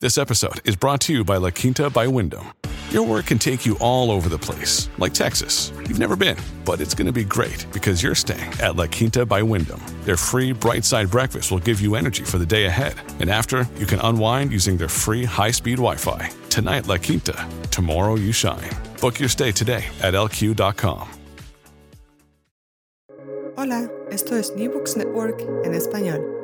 This episode is brought to you by La Quinta by Wyndham. Your work can take you all over the place, like Texas. You've never been, but it's going to be great because you're staying at La Quinta by Wyndham. Their free bright side breakfast will give you energy for the day ahead. And after, you can unwind using their free high speed Wi Fi. Tonight, La Quinta. Tomorrow, you shine. Book your stay today at lq.com. Hola, esto es New Books Network en español.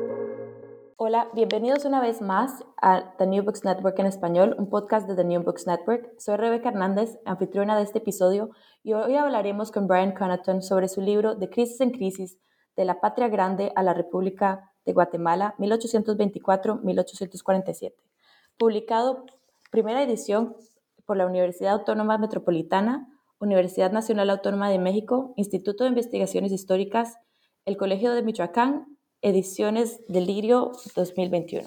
Hola, bienvenidos una vez más a The New Books Network en español, un podcast de The New Books Network. Soy Rebeca Hernández, anfitriona de este episodio, y hoy hablaremos con Brian Connaughton sobre su libro De crisis en crisis, de la patria grande a la República de Guatemala, 1824-1847, publicado primera edición por la Universidad Autónoma Metropolitana, Universidad Nacional Autónoma de México, Instituto de Investigaciones Históricas, el Colegio de Michoacán Ediciones Delirio 2021.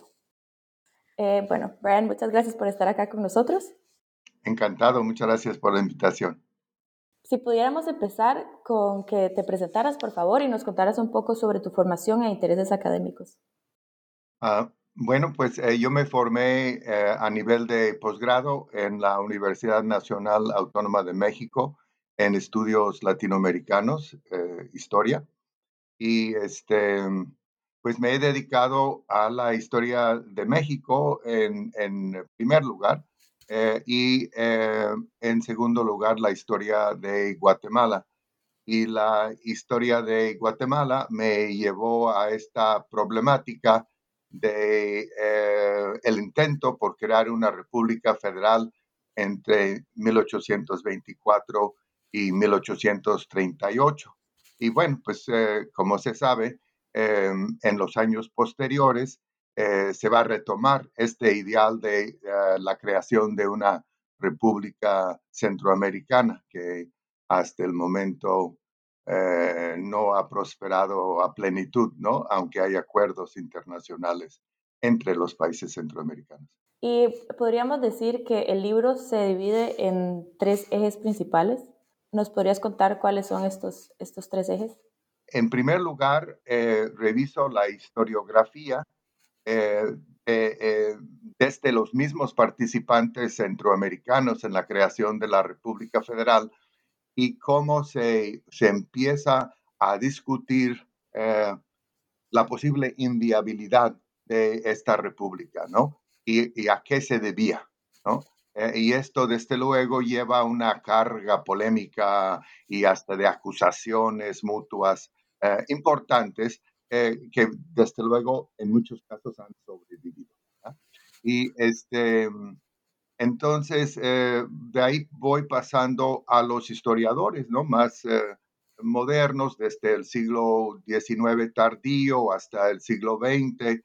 Eh, bueno, Brian, muchas gracias por estar acá con nosotros. Encantado, muchas gracias por la invitación. Si pudiéramos empezar con que te presentaras, por favor, y nos contaras un poco sobre tu formación e intereses académicos. Ah, bueno, pues eh, yo me formé eh, a nivel de posgrado en la Universidad Nacional Autónoma de México en estudios latinoamericanos, historia. Y este, pues me he dedicado a la historia de México en, primer lugar eh, y eh, en segundo lugar la historia de Guatemala. Y la historia de Guatemala me llevó a esta problemática de eh, el intento por crear una república federal entre 1824 y 1838. Y bueno, pues como se sabe, Em, en los años posteriores eh, se va a retomar este ideal de eh, la creación de una república centroamericana que hasta el momento eh, no ha prosperado a plenitud, ¿no? Aunque hay acuerdos internacionales entre los países centroamericanos. Y podríamos decir que el libro se divide en tres ejes principales. ¿Nos podrías contar cuáles son estos, estos tres ejes? En primer lugar, eh, reviso la historiografía eh, eh, desde los mismos participantes centroamericanos en la creación de la República Federal y cómo se, se empieza a discutir la posible inviabilidad de esta república, ¿no? Y, y a qué se debía, ¿no? y esto, desde luego, lleva una carga polémica y hasta de acusaciones mutuas eh, importantes eh, que desde luego en muchos casos han sobrevivido. Y este, entonces, eh, de ahí voy pasando a los historiadores, ¿no? Más modernos, desde el siglo XIX tardío hasta el siglo XX,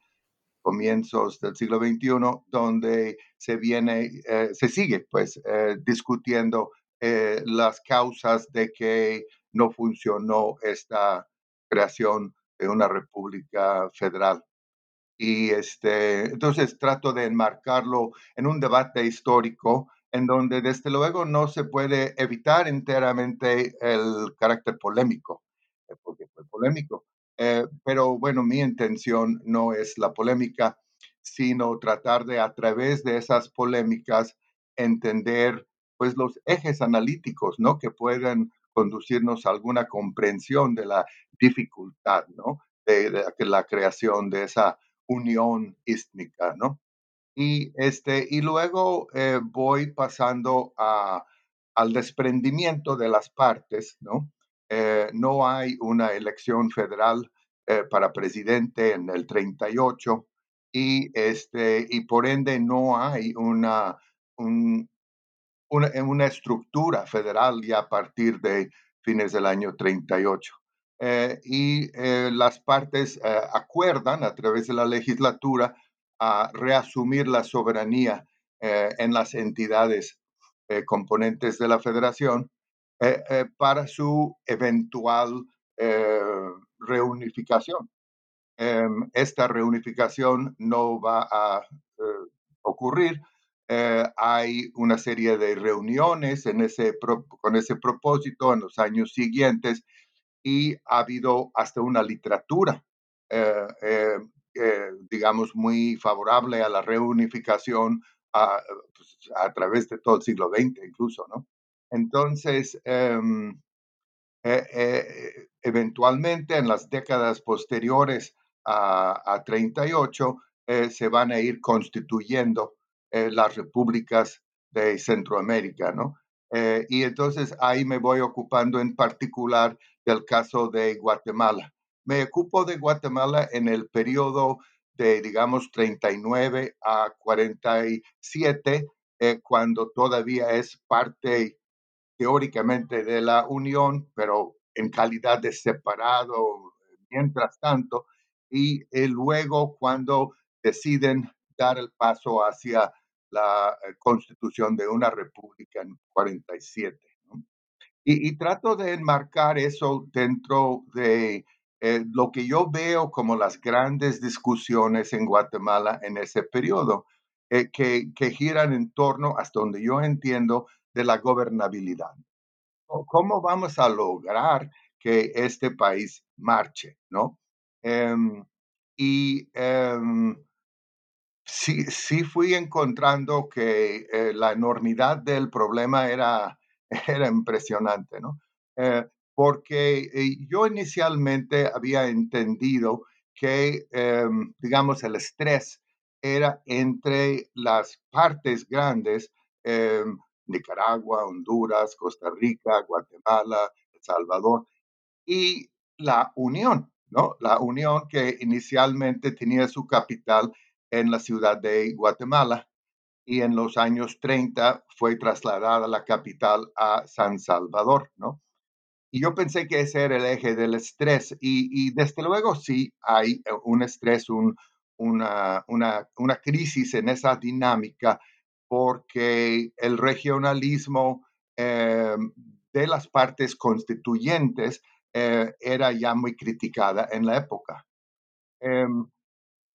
comienzos del siglo XXI, donde se viene, se sigue pues discutiendo las causas de que no funcionó esta creación de una república federal. Y este, entonces trato de enmarcarlo en un debate histórico en donde desde luego no se puede evitar enteramente el carácter polémico, eh, porque fue polémico. Eh, pero bueno, mi intención no es la polémica, sino tratar de a través de esas polémicas entender pues los ejes analíticos, ¿no? Que pueden conducirnos a alguna comprensión de la dificultad, ¿no? De, la creación de esa unión ístmica, ¿no? Y, este, y luego eh, voy pasando a, al desprendimiento de las partes, ¿no? Eh, no hay una elección federal eh, para presidente en el 38 y, este, y por ende no hay una, un, una, una estructura federal ya a partir de fines del año 38. Eh, y eh, las partes eh, acuerdan a través de la legislatura a reasumir la soberanía en las entidades componentes de la federación para su eventual reunificación. Em, esta reunificación no va a ocurrir. Hay una serie de reuniones en ese, con ese propósito en los años siguientes y ha habido hasta una literatura, eh, eh, eh, digamos, muy favorable a la reunificación a, pues, a, través de todo el siglo XX incluso, ¿no? Entonces, em, eventualmente en las décadas posteriores a, a 38 se van a ir constituyendo las repúblicas de Centroamérica, ¿no? y entonces ahí me voy ocupando en particular del caso de Guatemala. Me ocupo de Guatemala en el periodo de, digamos, 39 a 47, eh, cuando todavía es parte teóricamente de la Unión, pero en calidad de separado mientras tanto, y eh, luego cuando deciden dar el paso hacia la eh, constitución de una república en 47. Y, trato de enmarcar eso dentro de eh, lo que yo veo como las grandes discusiones en Guatemala en ese periodo, eh, que, giran en torno, hasta donde yo entiendo, de la gobernabilidad. ¿Cómo vamos a lograr que este país marche? ¿no? Em, y em, sí, sí fui encontrando que eh, la enormidad del problema era era impresionante, ¿no? Eh, porque eh, yo inicialmente había entendido que, em, digamos, el estrés era entre las partes grandes, em, Nicaragua, Honduras, Costa Rica, Guatemala, El Salvador, y la Unión, ¿no? La Unión que inicialmente tenía su capital en la ciudad de Guatemala y en los años 30 fue trasladada la capital a San Salvador, ¿no? Y yo pensé que ese era el eje del estrés y, desde luego sí hay eh, un estrés, una, una, crisis en esa dinámica porque el regionalismo eh, de las partes constituyentes eh, era ya muy criticada en la época. Em,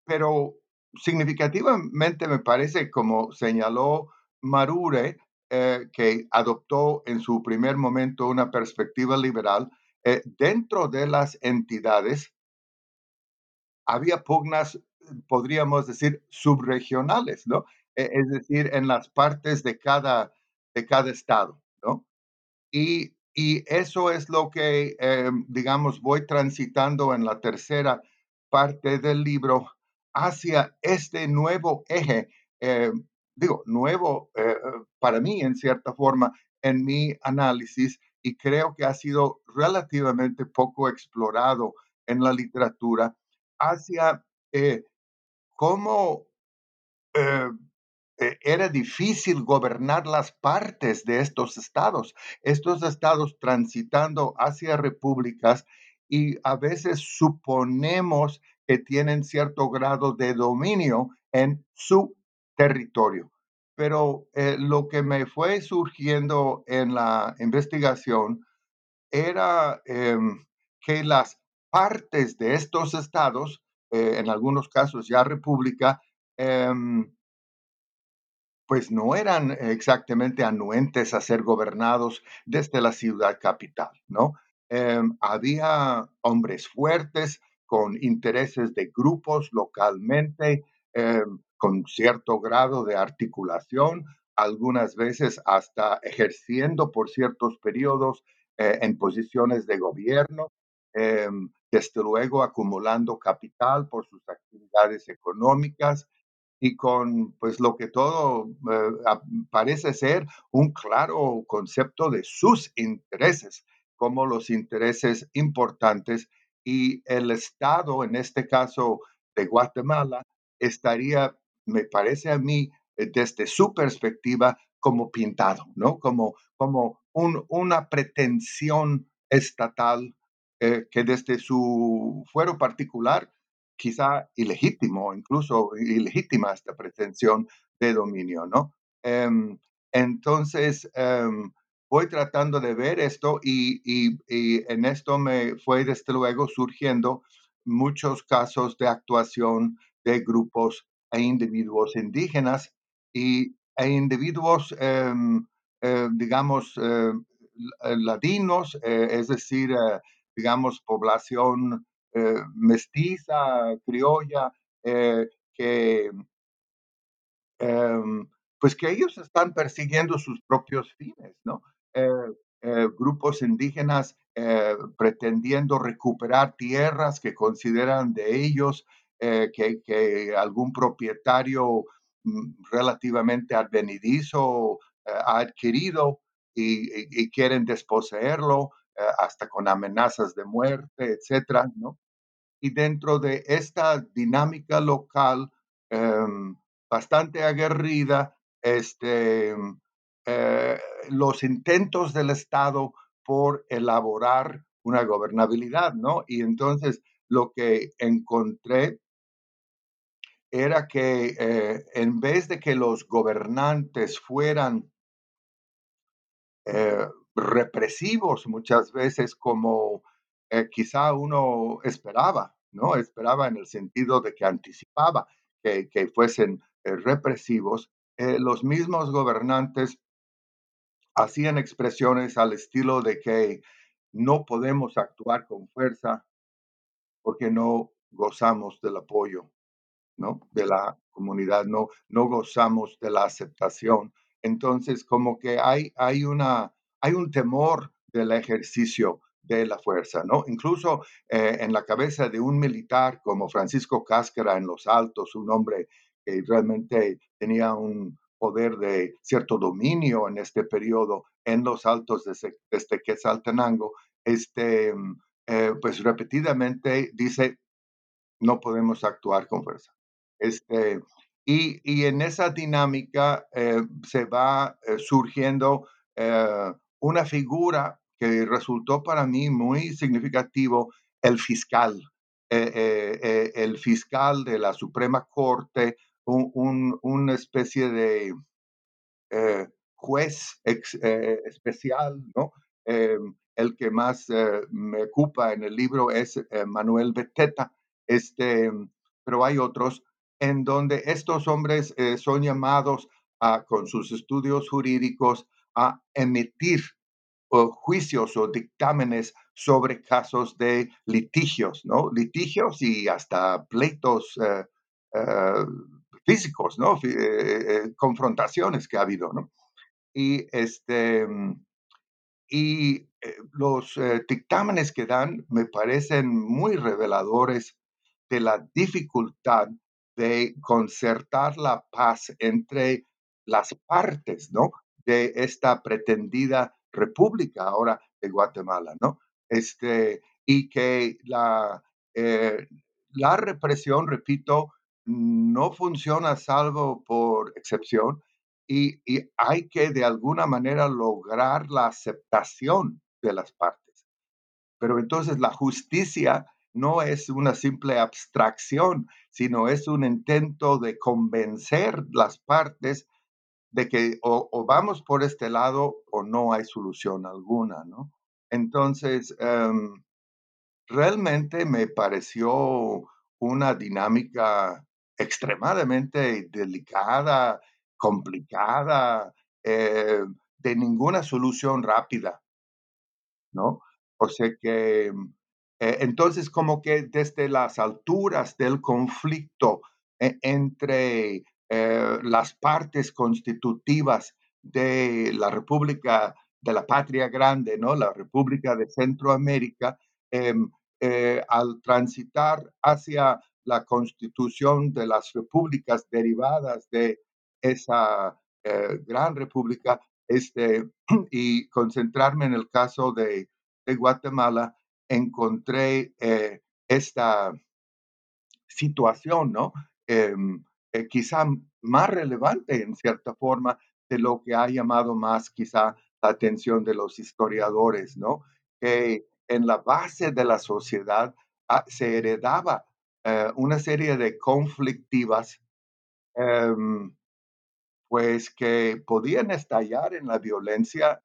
pero significativamente me parece, como señaló Marure, eh, que adoptó en su primer momento una perspectiva liberal, eh, dentro de las entidades había pugnas, podríamos decir, subregionales, ¿no? E, es decir, en las partes de cada, de cada estado, ¿no? Y, y eso es lo que, eh, digamos, voy transitando en la tercera parte del libro, hacia este nuevo eje, eh, digo, nuevo eh, para mí en cierta forma en mi análisis y creo que ha sido relativamente poco explorado en la literatura hacia eh, cómo era difícil gobernar las partes de estos estados, estos estados transitando hacia repúblicas y a veces suponemos que tienen cierto grado de dominio en su territorio. Pero eh, lo que me fue surgiendo en la investigación era em, que las partes de estos estados, eh, en algunos casos ya república, em, pues no eran exactamente anuentes a ser gobernados desde la ciudad capital, ¿no? Em, había hombres fuertes con intereses de grupos localmente, eh, con cierto grado de articulación, algunas veces hasta ejerciendo por ciertos periodos eh, en posiciones de gobierno, eh, desde luego acumulando capital por sus actividades económicas y con pues lo que todo parece ser un claro concepto de sus intereses como los intereses importantes y el Estado, en este caso de Guatemala, estaría, me parece a mí, eh, desde su perspectiva, como pintado, ¿no? Como, como un, una pretensión estatal eh, que desde su fuero particular quizá ilegítimo, incluso ilegítima esta pretensión de dominio, ¿no? Em, entonces, em, voy tratando de ver esto y, y, en esto me fue desde luego surgiendo muchos casos de actuación de grupos e individuos indígenas y, e individuos, em, eh, digamos, eh, ladinos, eh, es decir, digamos, población eh, mestiza, criolla, eh, que, em, pues que ellos están persiguiendo sus propios fines, ¿no? Eh, grupos indígenas pretendiendo recuperar tierras que consideran de ellos, que, que, algún propietario mm, relativamente advenidizo ha adquirido y, y, quieren desposeerlo hasta con amenazas de muerte, etcétera, ¿no? y dentro de esta dinámica local em, bastante aguerrida, este, eh, los intentos del Estado por elaborar una gobernabilidad, ¿no? Y entonces lo que encontré era que eh, en vez de que los gobernantes fueran eh, represivos muchas veces como quizá uno esperaba, ¿no? Esperaba en el sentido de que anticipaba que, que fuesen represivos. Los mismos gobernantes hacían expresiones al estilo de que no podemos actuar con fuerza porque no gozamos del apoyo, ¿no? De la comunidad, no, no gozamos de la aceptación. Entonces, como que hay, hay, una, hay un temor del ejercicio de la fuerza, ¿no? Incluso eh, en la cabeza de un militar como Francisco Cáscara en los Altos, un hombre que realmente tenía un poder de cierto dominio en este periodo en los Altos desde, desde Quetzaltenango, este, eh, pues repetidamente dice, no podemos actuar con fuerza. Este, y, y en esa dinámica eh, se va surgiendo una figura que resultó para mí muy significativo el fiscal, eh, eh, eh, el fiscal de la Suprema Corte, un, una especie de juez especial, ¿no? el que más me ocupa en el libro es Manuel Beteta, este, pero hay otros en donde estos hombres son llamados a, con sus estudios jurídicos a emitir juicios o dictámenes sobre casos de litigios, ¿no? Litigios y hasta pleitos eh, eh, físicos, ¿no? Eh, confrontaciones que ha habido, ¿no? Y, este, y los dictámenes que dan me parecen muy reveladores de la dificultad de concertar la paz entre las partes, ¿no? De esta pretendida República ahora de Guatemala, ¿no? Este, y que la, eh, la represión, repito, no funciona salvo por excepción y, y, hay que de alguna manera lograr la aceptación de las partes. Pero entonces la justicia no es una simple abstracción, sino es un intento de convencer las partes de que o, vamos por este lado o no hay solución alguna, ¿no? Entonces, em, realmente me pareció una dinámica extremadamente delicada, complicada, eh, de ninguna solución rápida, ¿no? O sea que, eh, entonces como que desde las alturas del conflicto e, entre eh, las partes constitutivas de la República de la Patria Grande, ¿no? La República de Centroamérica, em, al transitar hacia la constitución de las repúblicas derivadas de esa eh, gran república este, y concentrarme en el caso de, Guatemala, encontré eh, esta situación, ¿no? Em, eh, quizá más relevante en cierta forma de lo que ha llamado más quizá la atención de los historiadores, ¿no? Que en la base de la sociedad ah, se heredaba eh, una serie de conflictivas, em, pues que podían estallar en la violencia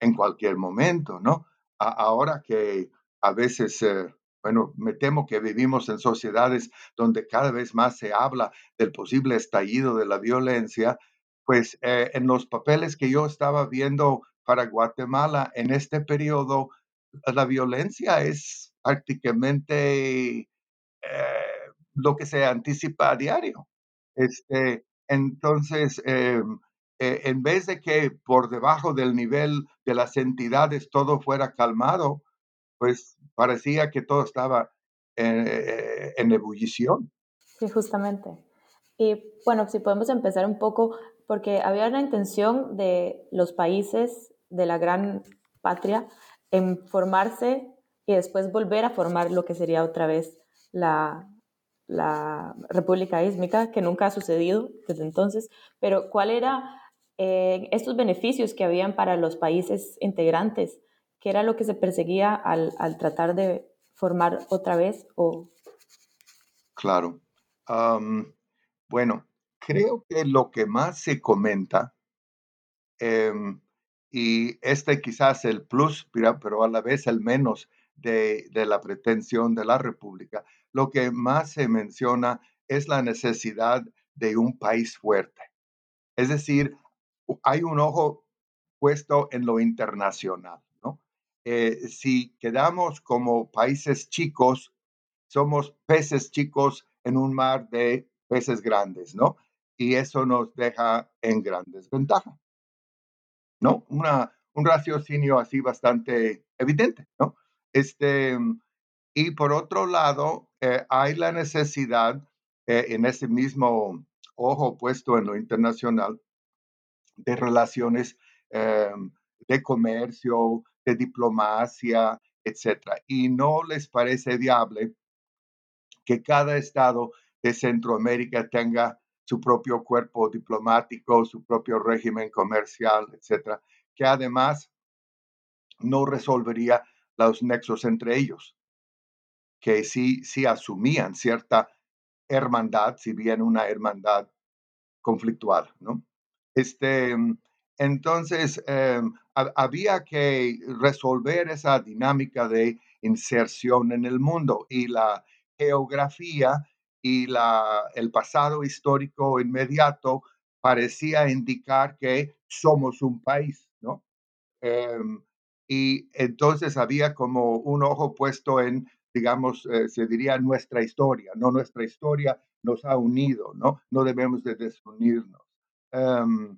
en cualquier momento, ¿no? ahora que a veces, eh, bueno, me temo que vivimos en sociedades donde cada vez más se habla del posible estallido de la violencia, pues eh, en los papeles que yo estaba viendo para Guatemala en este periodo, la violencia es prácticamente eh, lo que se anticipa a diario. Este, entonces, em, eh, en vez de que por debajo del nivel de las entidades todo fuera calmado, pues parecía que todo estaba en ebullición. Sí, justamente. Y bueno, si podemos empezar un poco, porque había una intención de los países de la gran patria en formarse y después volver a formar lo que sería otra vez la, la República Ísmica, que nunca ha sucedido desde entonces, pero ¿cuál era eh, estos beneficios que habían para los países integrantes? ¿Qué era lo que se perseguía al, al tratar de formar otra vez? O... Claro. bueno, creo que lo que más se comenta, em, y este quizás el plus, pero a la vez el menos de, de la pretensión de la República, lo que más se menciona es la necesidad de un país fuerte. Es decir, hay un ojo puesto en lo internacional. ¿no? Eh, si quedamos como países chicos, somos peces chicos en un mar de peces grandes, ¿no? Y eso nos deja en gran desventaja. ¿No? Un raciocinio así bastante evidente, ¿no? Este, y por otro lado, eh, hay la necesidad eh, en ese mismo ojo puesto en lo internacional de relaciones eh, de comercio, de diplomacia, etcétera. Y no les parece viable que cada estado de Centroamérica tenga su propio cuerpo diplomático, su propio régimen comercial, etcétera, que además no resolvería los nexos entre ellos que sí, asumían cierta hermandad, si bien una hermandad conflictual, ¿no? Este, entonces, em, había que resolver esa dinámica de inserción en el mundo y la geografía y la, el pasado histórico inmediato parecía indicar que somos un país, ¿no? Em, y entonces había como un ojo puesto en digamos, eh, se diría nuestra historia, no nuestra historia nos ha unido, ¿no? No debemos de desunirnos. Em,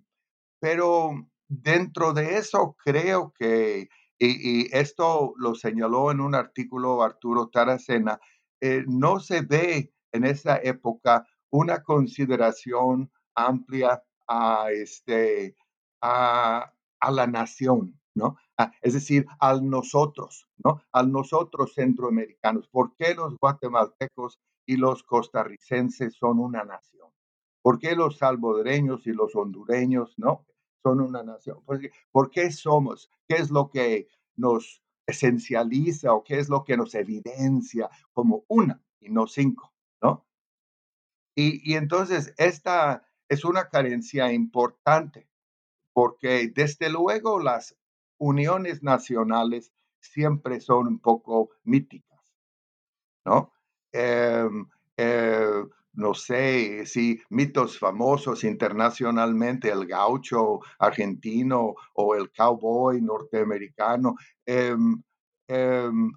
pero dentro de eso creo que, y, esto lo señaló en un artículo Arturo Taracena, eh, no se ve en esa época una consideración amplia a, este, a, a la nación, ¿no? Ah, es decir, al nosotros, ¿no? Al nosotros centroamericanos. ¿Por qué los guatemaltecos y los costarricenses son una nación? ¿Por qué los salvadoreños y los hondureños, no? Son una nación. ¿Por qué, somos? ¿Qué es lo que nos esencializa o qué es lo que nos evidencia como una y no cinco, ¿no? Y, y entonces esta es una carencia importante porque desde luego las uniones nacionales siempre son un poco míticas, ¿no? Em, eh, no sé si mitos famosos internacionalmente, el gaucho argentino o el cowboy norteamericano, em, em,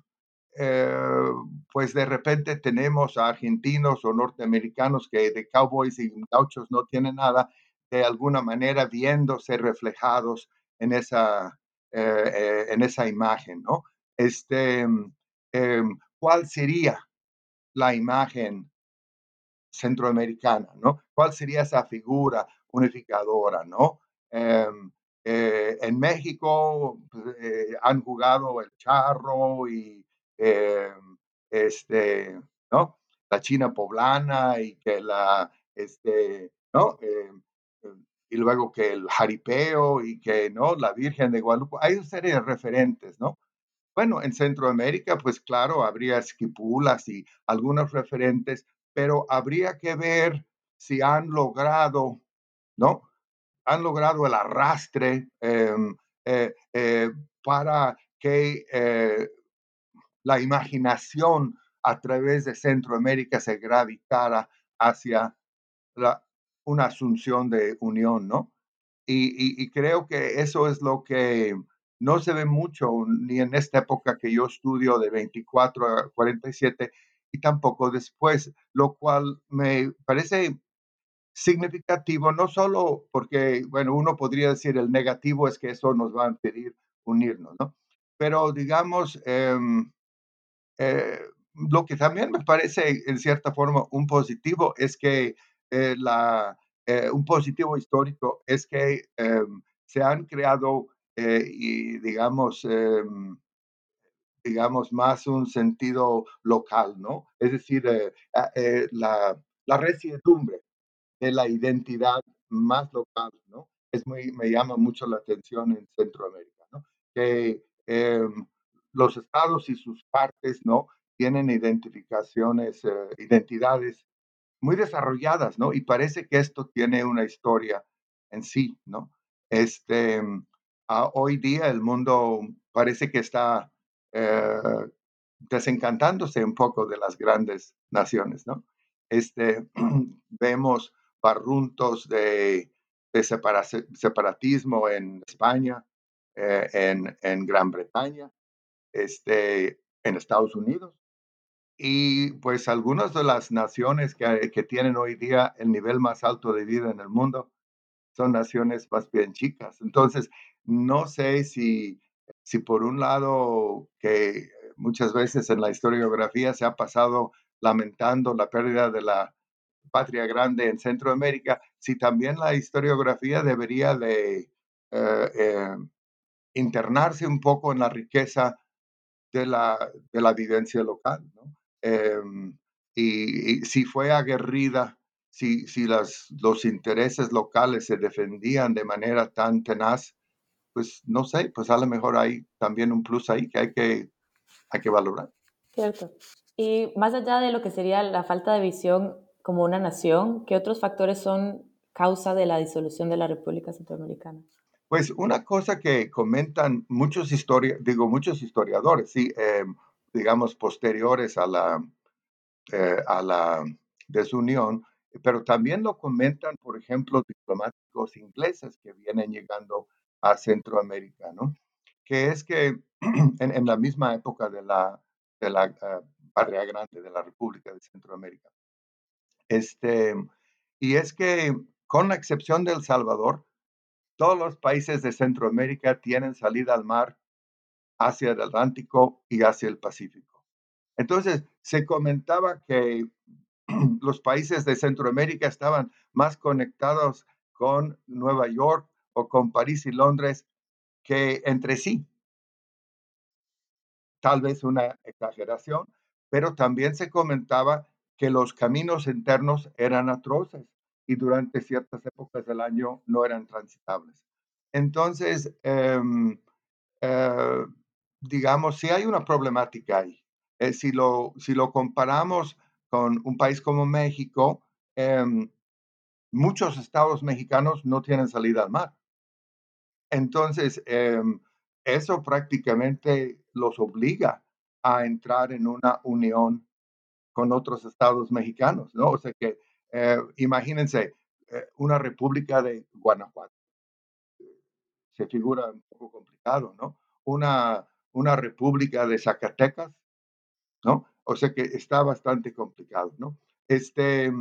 eh, pues de repente tenemos a argentinos o norteamericanos que de cowboys y gauchos no tienen nada, de alguna manera viéndose reflejados en esa eh, en esa imagen, ¿no? Este, em, ¿Cuál sería la imagen centroamericana, ¿no? ¿Cuál sería esa figura unificadora, ¿no? Em, eh, en México pues, eh, han jugado el charro y em, este, ¿no? La China poblana y que la, este, ¿no? Y luego que el jaripeo y que, ¿no? La Virgen de Guadalupe. Hay una serie de referentes, ¿no? Bueno, en Centroamérica, pues claro, habría esquipulas y algunos referentes, pero habría que ver si han logrado, ¿no? Han logrado el arrastre em, eh, eh, para que eh, la imaginación a través de Centroamérica se gravitara hacia la, una asunción de unión, ¿no? y, creo que eso es lo que no se ve mucho ni en esta época que yo estudio de 24 a 47 y tampoco después, lo cual me parece significativo, no solo porque, bueno, uno podría decir el negativo es que eso nos va a impedir unirnos, ¿no? Pero digamos, em, eh, lo que también me parece en cierta forma un positivo es que eh, eh, un positivo histórico es que em, se han creado eh, y digamos, em, digamos, más un sentido local, ¿no? Es decir, eh, eh, la, la resiedumbre de la identidad más local, ¿no? Es muy, me llama mucho la atención en Centroamérica, ¿no? Que em, los estados y sus partes, ¿no? Tienen identificaciones, identidades muy desarrolladas, ¿no? Y parece que esto tiene una historia en sí, ¿no? Este, hoy día el mundo parece que está eh, desencantándose un poco de las grandes naciones, ¿no? Este, vemos barruntos de, separatismo en España, eh, en, en, Gran Bretaña, este, en Estados Unidos. Y pues algunas de las naciones que, que tienen hoy día el nivel más alto de vida en el mundo son naciones más bien chicas. Entonces, no sé si, si por un lado que muchas veces en la historiografía se ha pasado lamentando la pérdida de la patria grande en Centroamérica, si también la historiografía debería de eh, eh, internarse un poco en la riqueza de la, de la vivencia local. Em, y, y, si fue aguerrida si, si las, los intereses locales se defendían de manera tan tenaz, pues no sé, pues a lo mejor hay también un plus ahí que hay que, hay que valorar. Cierto. Y más allá de lo que sería la falta de visión como una nación, ¿qué otros factores son causa de la disolución de la República Centroamericana? Pues una cosa que comentan muchos, historia, digo, muchos historiadores, sí, em, digamos, posteriores a la, eh, a la desunión, pero también lo comentan, por ejemplo, diplomáticos ingleses que vienen llegando a Centroamérica, ¿no? Que es que en, la misma época de la, de la Patria Grande, de la República de Centroamérica. Este, y es que, con la excepción de El Salvador, todos los países de Centroamérica tienen salida al mar hacia el Atlántico y hacia el Pacífico. Entonces, se comentaba que los países de Centroamérica estaban más conectados con Nueva York o con París y Londres que entre sí. Tal vez una exageración, pero también se comentaba que los caminos internos eran atroces y durante ciertas épocas del año no eran transitables. Entonces, em, eh, digamos, si hay una problemática ahí. Eh, si, lo, si lo comparamos con un país como México, em, muchos estados mexicanos no tienen salida al mar. Entonces, em, eso prácticamente los obliga a entrar en una unión con otros estados mexicanos, ¿no? O sea que, eh, imagínense, eh, una república de Guanajuato. Se figura un poco complicado, ¿no? Una, una república de Zacatecas, ¿no? O sea que está bastante complicado, ¿no? Este,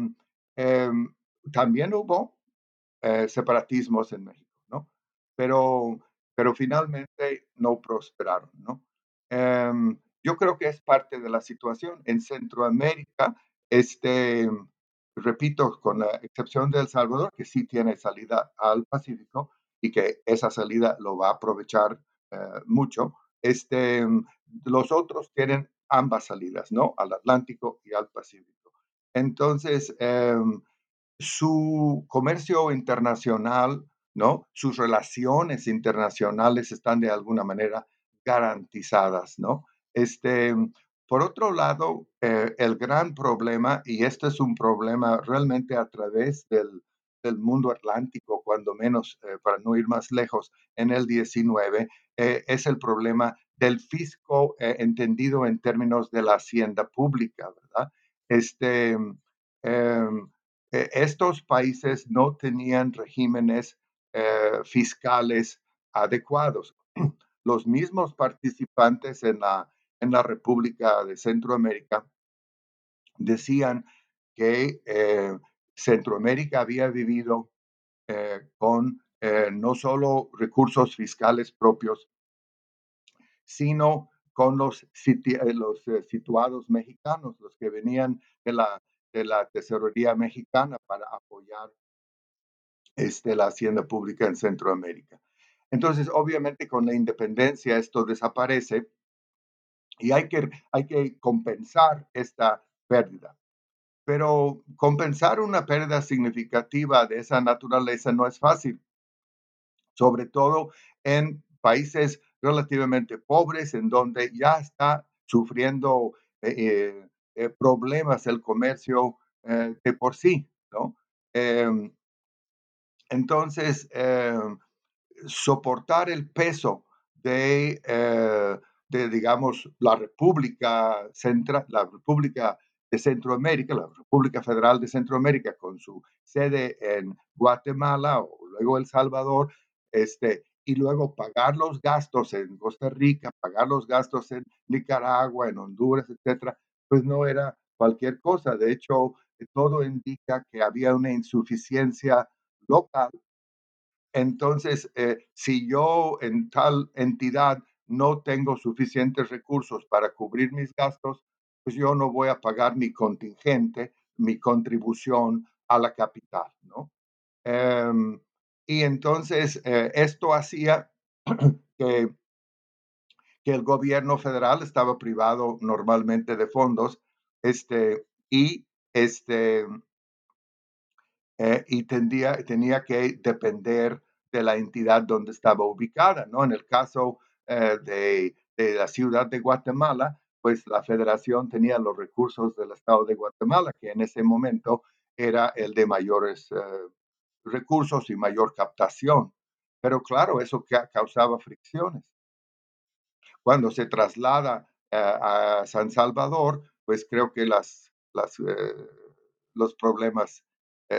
em, también hubo eh, separatismos en México, ¿no? Pero, pero finalmente no prosperaron, ¿no? Em, yo creo que es parte de la situación. En Centroamérica, este, repito, con la excepción de El Salvador, que sí tiene salida al Pacífico y que esa salida lo va a aprovechar eh, mucho, este, los otros tienen ambas salidas, ¿no? Al Atlántico y al Pacífico. Entonces, em, su comercio internacional, ¿no? Sus relaciones internacionales están de alguna manera garantizadas, ¿no? Este, por otro lado, eh, el gran problema, y este es un problema realmente a través del, mundo atlántico, cuando menos, eh, para no ir más lejos, en el 19, eh, es el problema del fisco entendido en términos de la hacienda pública, ¿verdad? Este, em, estos países no tenían regímenes fiscales adecuados. Los mismos participantes en la en la República de Centroamérica decían que eh, Centroamérica había vivido eh, con eh, no solo recursos fiscales propios, sino con los, los situados mexicanos, los que venían de la, de la tesorería mexicana para apoyar este, la hacienda pública en Centroamérica. Entonces, obviamente, con la independencia esto desaparece y hay que, hay que compensar esta pérdida. Pero compensar una pérdida significativa de esa naturaleza no es fácil, sobre todo en países relativamente pobres, en donde ya está sufriendo eh, eh, problemas el comercio eh, de por sí, ¿no? Em, entonces, soportar el peso de, digamos, la República Central, la República de Centroamérica, la República Federal de Centroamérica, con su sede en Guatemala o luego El Salvador, este, y luego pagar los gastos en Costa Rica, pagar los gastos en Nicaragua, en Honduras, etcétera, pues no era cualquier cosa. De hecho, todo indica que había una insuficiencia local. Entonces, eh, si yo en tal entidad no tengo suficientes recursos para cubrir mis gastos, pues yo no voy a pagar mi contingente, mi contribución a la capital, ¿no? Em, y entonces eh, esto hacía que, el gobierno federal estaba privado normalmente de fondos este, y, este, eh, y tendía, tenía que depender de la entidad donde estaba ubicada, ¿no? En el caso eh, de, la ciudad de Guatemala, pues la federación tenía los recursos del estado de Guatemala, que en ese momento era el de mayores eh, recursos y mayor captación. Pero claro, eso causaba fricciones. Cuando se traslada eh, a San Salvador, pues creo que las, las los problemas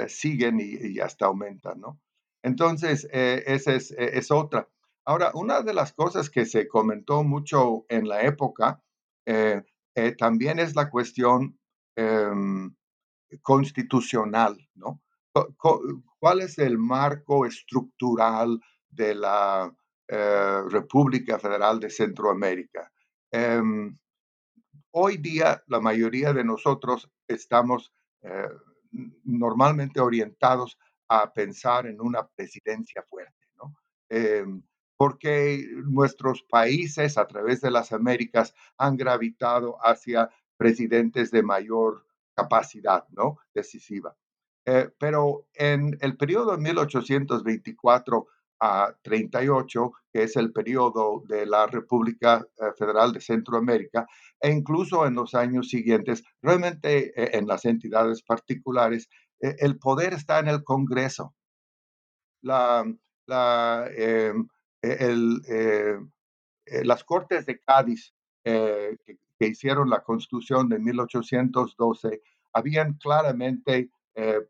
siguen y, hasta aumentan, ¿no? Entonces, esa es, es otra. Ahora, una de las cosas que se comentó mucho en la época eh, eh, también es la cuestión em, constitucional, ¿no? ¿Cuál es el marco estructural de la eh, República Federal de Centroamérica? Em, hoy día, la mayoría de nosotros estamos normalmente orientados a pensar en una presidencia fuerte, ¿no? Em, porque nuestros países a través de las Américas han gravitado hacia presidentes de mayor capacidad, ¿no? Decisiva. Eh, pero en el periodo de 1824 a 38, que es el periodo de la República eh, Federal de Centroamérica, e incluso en los años siguientes, realmente eh, en las entidades particulares, el poder está en el Congreso. La, la, em, el, eh, eh, las Cortes de Cádiz eh, que, hicieron la Constitución de 1812 habían claramente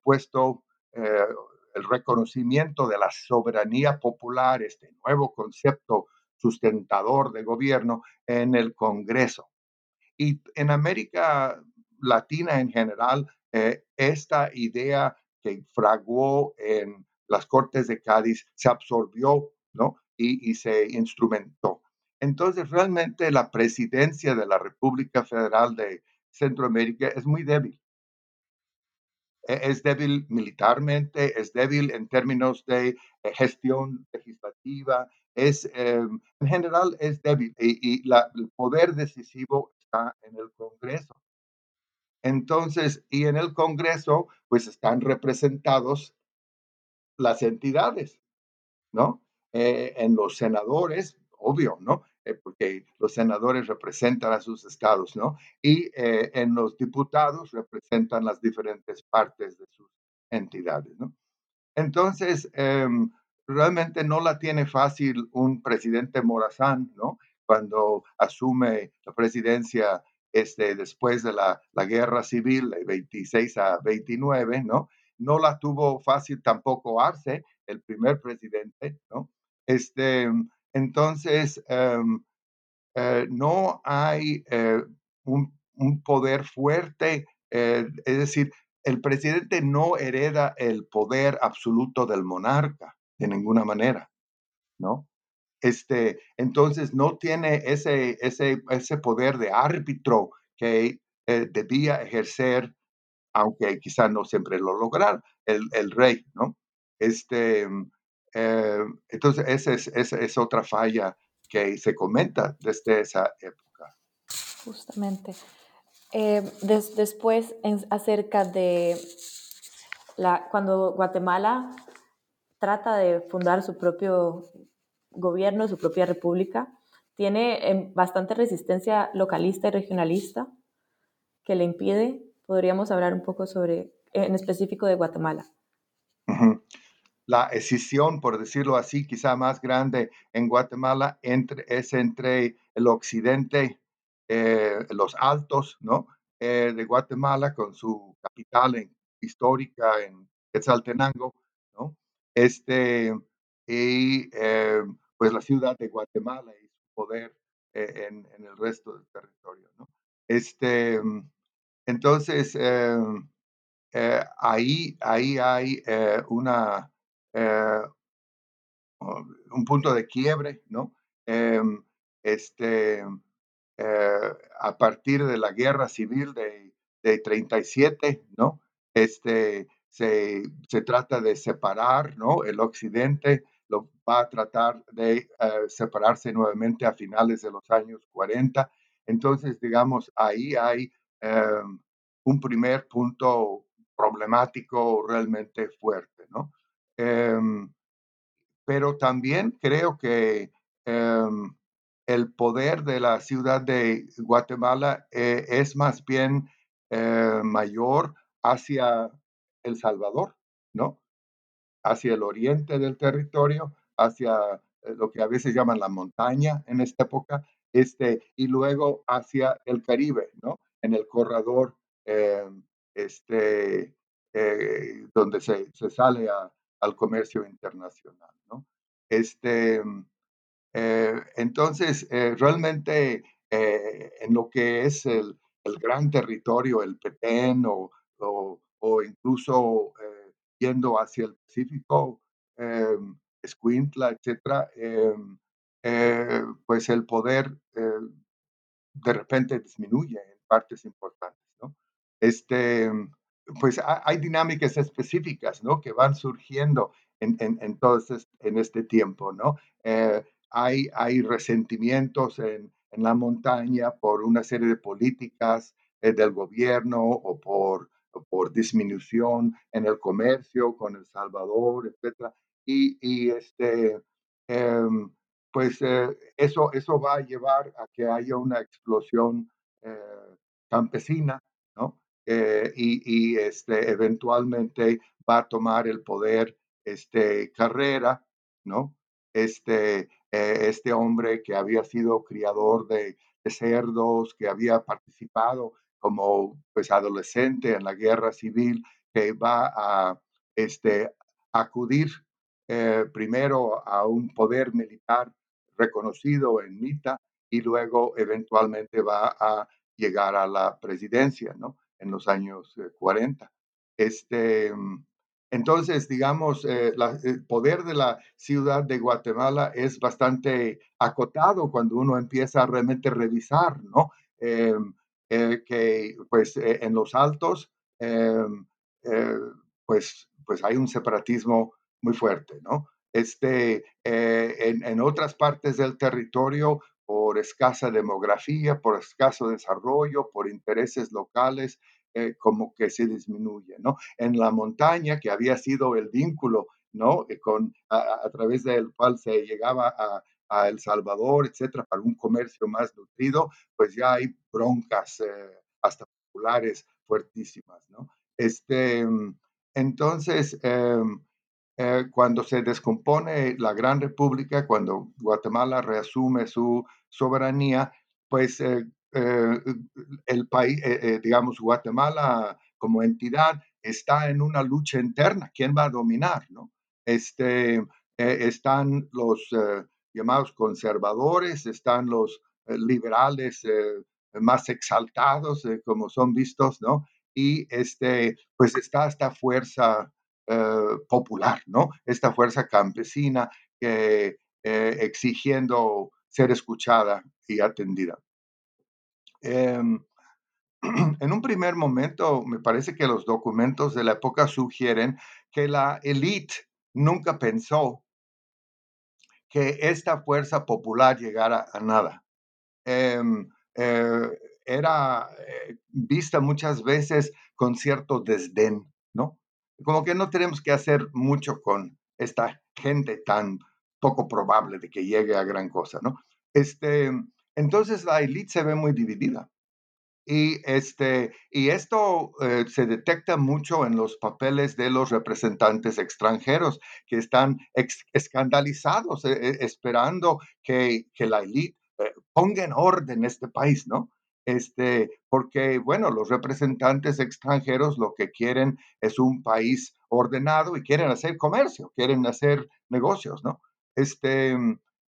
puesto el reconocimiento de la soberanía popular, este nuevo concepto sustentador de gobierno en el Congreso. Y en América Latina en general, esta idea que fraguó en las Cortes de Cádiz se absorbió ¿no? Y, se instrumentó. Entonces, realmente la presidencia de la República Federal de Centroamérica es muy débil. es débil militarmente, es débil en términos de gestión legislativa, es, em, en general es débil y, el poder decisivo está en el Congreso. Entonces, y en el Congreso, pues están representados las entidades, ¿no? Eh, en los senadores, obvio, ¿no? Eh, porque los senadores representan a sus estados, ¿no? Y eh, en los diputados representan las diferentes partes de sus entidades, ¿no? Entonces, em, realmente no la tiene fácil un presidente Morazán, ¿no? Cuando asume la presidencia este, después de la, la guerra civil, de 26 a 29, ¿no? No la tuvo fácil tampoco Arce, el primer presidente, ¿no? Este, entonces, em, eh, no hay eh, un, poder fuerte, eh, es decir, el presidente no hereda el poder absoluto del monarca de ninguna manera, ¿no? Este, entonces no tiene ese, ese, ese poder de árbitro que debía ejercer, aunque quizá no siempre lo lograra, el, el rey, ¿no? Este, eh, entonces, esa es, esa es otra falla que se comenta desde esa época. Justamente. Eh, después, acerca de la, cuando Guatemala trata de fundar su propio gobierno, su propia república, tiene em, bastante resistencia localista y regionalista que le impide. Podríamos hablar un poco sobre, en específico de Guatemala la escisión, por decirlo así, quizá más grande en Guatemala entre, es entre el occidente, eh, los altos, ¿no? Eh, de Guatemala con su capital histórica en Quetzaltenango, ¿no? Este, y eh, pues la ciudad de Guatemala y su poder en, en, el resto del territorio, ¿no? Este, entonces, ahí, ahí hay una eh, un punto de quiebre, ¿no? Em, este, eh, a partir de la guerra civil de, de 37, ¿no? Este, se, se, trata de separar, ¿no? El occidente lo va a tratar de eh, separarse nuevamente a finales de los años 40. Entonces, digamos, ahí hay em, un primer punto problemático realmente fuerte, ¿no? Em, pero también creo que em, el poder de la ciudad de Guatemala eh, es más bien eh, mayor hacia El Salvador, ¿no? Hacia el oriente del territorio, hacia eh, lo que a veces llaman la montaña en esta época, este, y luego hacia el Caribe, ¿no? En el corredor em, este, donde se, se sale a, al comercio internacional. ¿no? Este, eh, entonces, eh, realmente eh, en lo que es el, el, gran territorio, el Petén o, o, incluso yendo hacia el Pacífico, Escuintla, etcétera, pues el poder de repente disminuye en partes importantes. ¿no? Este, pues hay dinámicas específicas, ¿no? Que van surgiendo en, en, en este, en este tiempo, ¿no? Eh, hay, hay resentimientos en, en, la montaña por una serie de políticas eh, del gobierno o por, por disminución en el comercio con El Salvador, etcétera. Y, este, em, pues eh, eso, eso va a llevar a que haya una explosión campesina. Eh, y, este, eventualmente va a tomar el poder este, Carrera, ¿no? Este, eh, este hombre que había sido criador de, cerdos, que había participado como pues, adolescente en la guerra civil, que va a este, acudir eh, primero a un poder militar reconocido en Mita y luego eventualmente va a llegar a la presidencia, ¿no? En los años 40. Eh, este, mm, entonces, digamos, eh, el poder de la ciudad de Guatemala es bastante acotado cuando uno empieza a realmente revisar, ¿no? Em, eh, que pues en los altos em, pues, pues hay un separatismo muy fuerte, ¿no? Este, en, en, otras partes del territorio, por escasa demografía, por escaso desarrollo, por intereses locales, eh, como que se disminuye, ¿no? En la montaña, que había sido el vínculo, ¿no? Eh, con, a, través del cual se llegaba a, El Salvador, etcétera, para un comercio más nutrido, pues ya hay broncas eh, hasta populares fuertísimas, ¿no? Este, entonces, em, cuando se descompone la Gran República, cuando Guatemala reasume su soberanía, pues eh, el país, eh, eh, digamos, Guatemala como entidad está en una lucha interna. ¿Quién va a dominar? ¿no? Este, están los llamados conservadores, están los liberales más exaltados, como son vistos, ¿no? Y este, pues está esta fuerza popular, ¿no? Esta fuerza campesina que exigiendo ser escuchada y atendida. Em, en un primer momento, me parece que los documentos de la época sugieren que la élite nunca pensó que esta fuerza popular llegara a nada. Em, eh, era eh, vista muchas veces con cierto desdén. Como que no tenemos que hacer mucho con esta gente tan poco probable de que llegue a gran cosa, ¿no? Este, entonces la élite se ve muy dividida. Y, este, y esto eh, se detecta mucho en los papeles de los representantes extranjeros que están escandalizados, eh, eh, esperando que, que, la élite ponga en orden este país, ¿no? Este, porque, bueno, los representantes extranjeros lo que quieren es un país ordenado y quieren hacer comercio, quieren hacer negocios, ¿no? Este,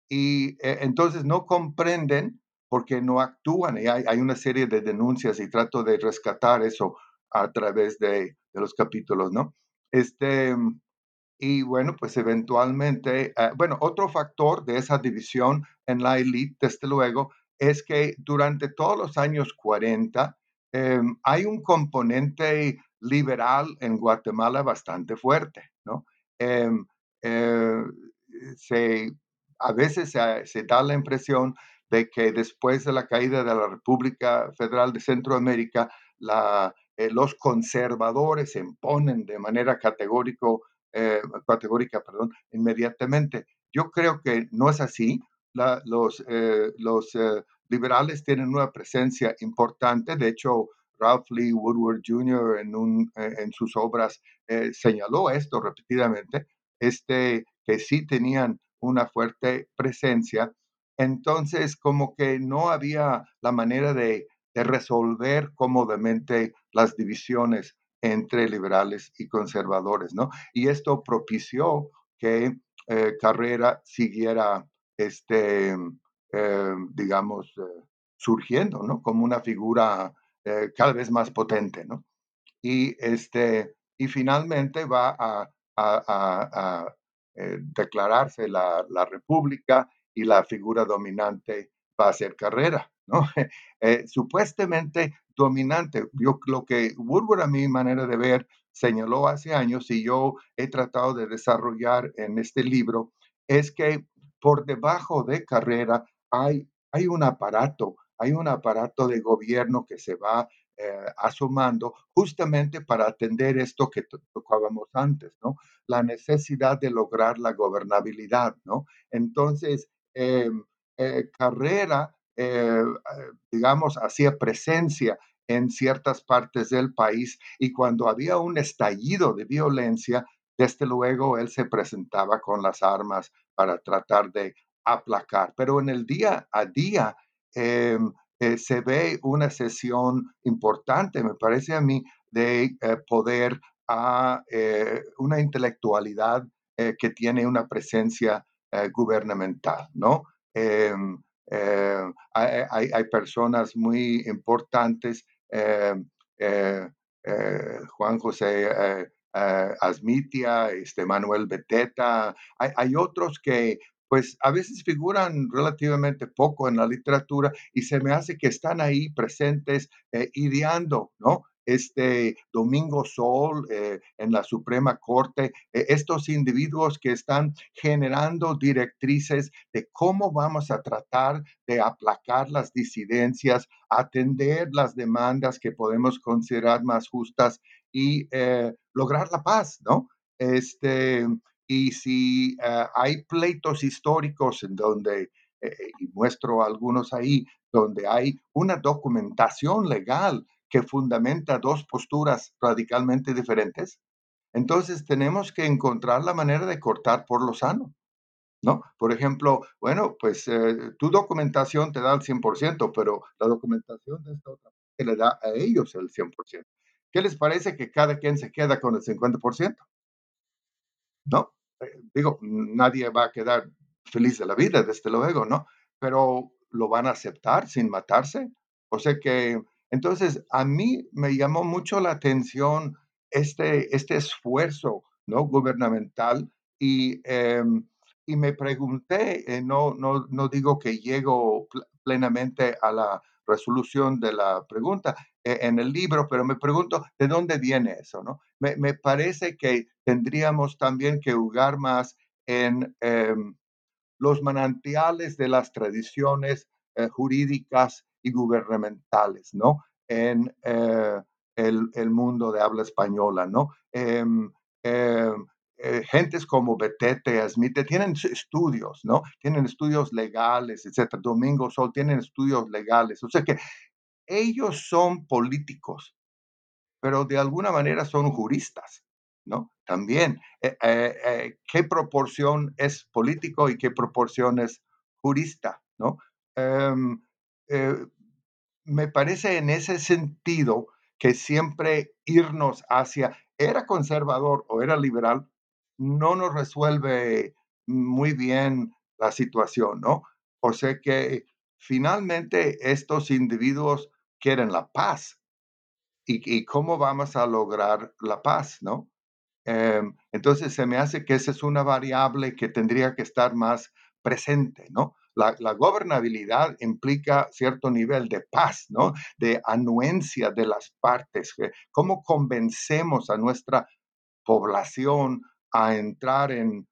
y entonces no comprenden porque no actúan. Y hay, una serie de denuncias y trato de rescatar eso a través de, los capítulos, ¿no? Este, y bueno, pues eventualmente, ah, bueno, otro factor de esa división en la élite, desde luego, es que durante todos los años 40 em, hay un componente liberal en Guatemala bastante fuerte, ¿no? Em, eh, se, a veces se, da la impresión de que después de la caída de la República Federal de Centroamérica, eh, los conservadores se imponen de manera categórico, eh, categórica perdón, inmediatamente. Yo creo que no es así. Los eh, los liberales tienen una presencia importante. De hecho, Ralph Lee Woodward Jr. en, un, en sus obras señaló esto repetidamente, este, que sí tenían una fuerte presencia entonces, como que no había la manera de, resolver cómodamente las divisiones entre liberales y conservadores, ¿no? Y esto propició que eh, Carrera siguiera, este, eh, digamos, eh, surgiendo, ¿no? Como una figura cada vez más potente, ¿no? Y, este, y finalmente va a, declararse la, la República y la figura dominante va a hacer carrera, ¿no? Eh, supuestamente dominante. Yo lo que Woodward, a mi manera de ver, señaló hace años y yo he tratado de desarrollar en este libro, es que por debajo de carrera hay, hay un aparato, hay un aparato de gobierno que se va eh, asomando justamente para atender esto que tocábamos antes, ¿no? La necesidad de lograr la gobernabilidad, ¿no? Entonces, Em, eh, carrera, eh, digamos, hacía presencia en ciertas partes del país y cuando había un estallido de violencia, desde luego él se presentaba con las armas para tratar de aplacar. Pero en el día a día em, eh, se ve una sesión importante, me parece a mí, de poder a una intelectualidad que tiene una presencia eh, gubernamental, ¿no? Em, hay, personas muy importantes, em, eh, eh, Juan José Asmitia, este, Manuel Beteta, hay, otros que pues a veces figuran relativamente poco en la literatura y se me hace que están ahí presentes ideando, ¿no? Este Domingo Sol eh, en la Suprema Corte, eh, estos individuos que están generando directrices de cómo vamos a tratar de aplacar las disidencias, atender las demandas que podemos considerar más justas y eh, lograr la paz, ¿no? Este, y si hay pleitos históricos en donde y muestro algunos ahí, donde hay una documentación legal que fundamenta dos posturas radicalmente diferentes, entonces tenemos que encontrar la manera de cortar por lo sano. ¿No? Por ejemplo, bueno, pues eh, tu documentación te da el 100%, pero la documentación de esta otra le da a ellos el 100%. ¿Qué les parece que cada quien se queda con el 50%? ¿No? Eh, digo, nadie va a quedar feliz de la vida, desde luego, ¿no? Pero lo van a aceptar sin matarse. O sea que, entonces, a mí me llamó mucho la atención este, este esfuerzo, ¿no? Gubernamental y, em, y me pregunté, eh, no, no, no digo que llego plenamente a la resolución de la pregunta eh, en el libro, pero me pregunto de dónde viene eso, ¿no? Me, me parece que tendríamos también que jugar más en, em, los manantiales de las tradiciones eh, jurídicas y gubernamentales, ¿no? En eh, el, mundo de habla española, ¿no? Em, em, eh, gentes como Betete, Smith, tienen estudios, ¿no? Tienen estudios legales, etcétera. Domingo Sol tienen estudios legales. O sea que ellos son políticos, pero de alguna manera son juristas. ¿no? También, eh, eh, ¿qué proporción es político y qué proporción es jurista, ¿no? Em, me parece en ese sentido que siempre irnos hacia era conservador o era liberal no nos resuelve muy bien la situación, ¿no? O sea que finalmente estos individuos quieren la paz. ¿Y, y cómo vamos a lograr la paz, no? Em, entonces, se me hace que esa es una variable que tendría que estar más presente, ¿no? La, gobernabilidad implica cierto nivel de paz, ¿no? De anuencia de las partes. ¿Cómo convencemos a nuestra población a entrar en,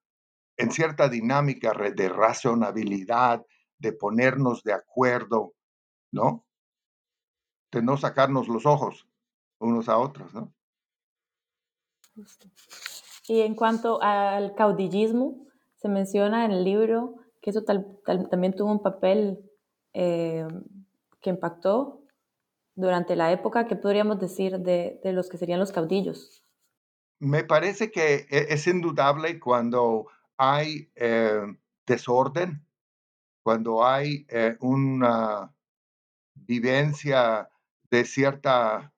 en cierta dinámica de razonabilidad, de ponernos de acuerdo, ¿no? De no sacarnos los ojos unos a otros, ¿no? Y en cuanto al caudillismo, se menciona en el libro eso también tuvo un papel eh, que impactó durante la época. ¿Qué podríamos decir de, los que serían los caudillos? Me parece que e, es indudable cuando hay eh, desorden, cuando hay eh, una vivencia de cierta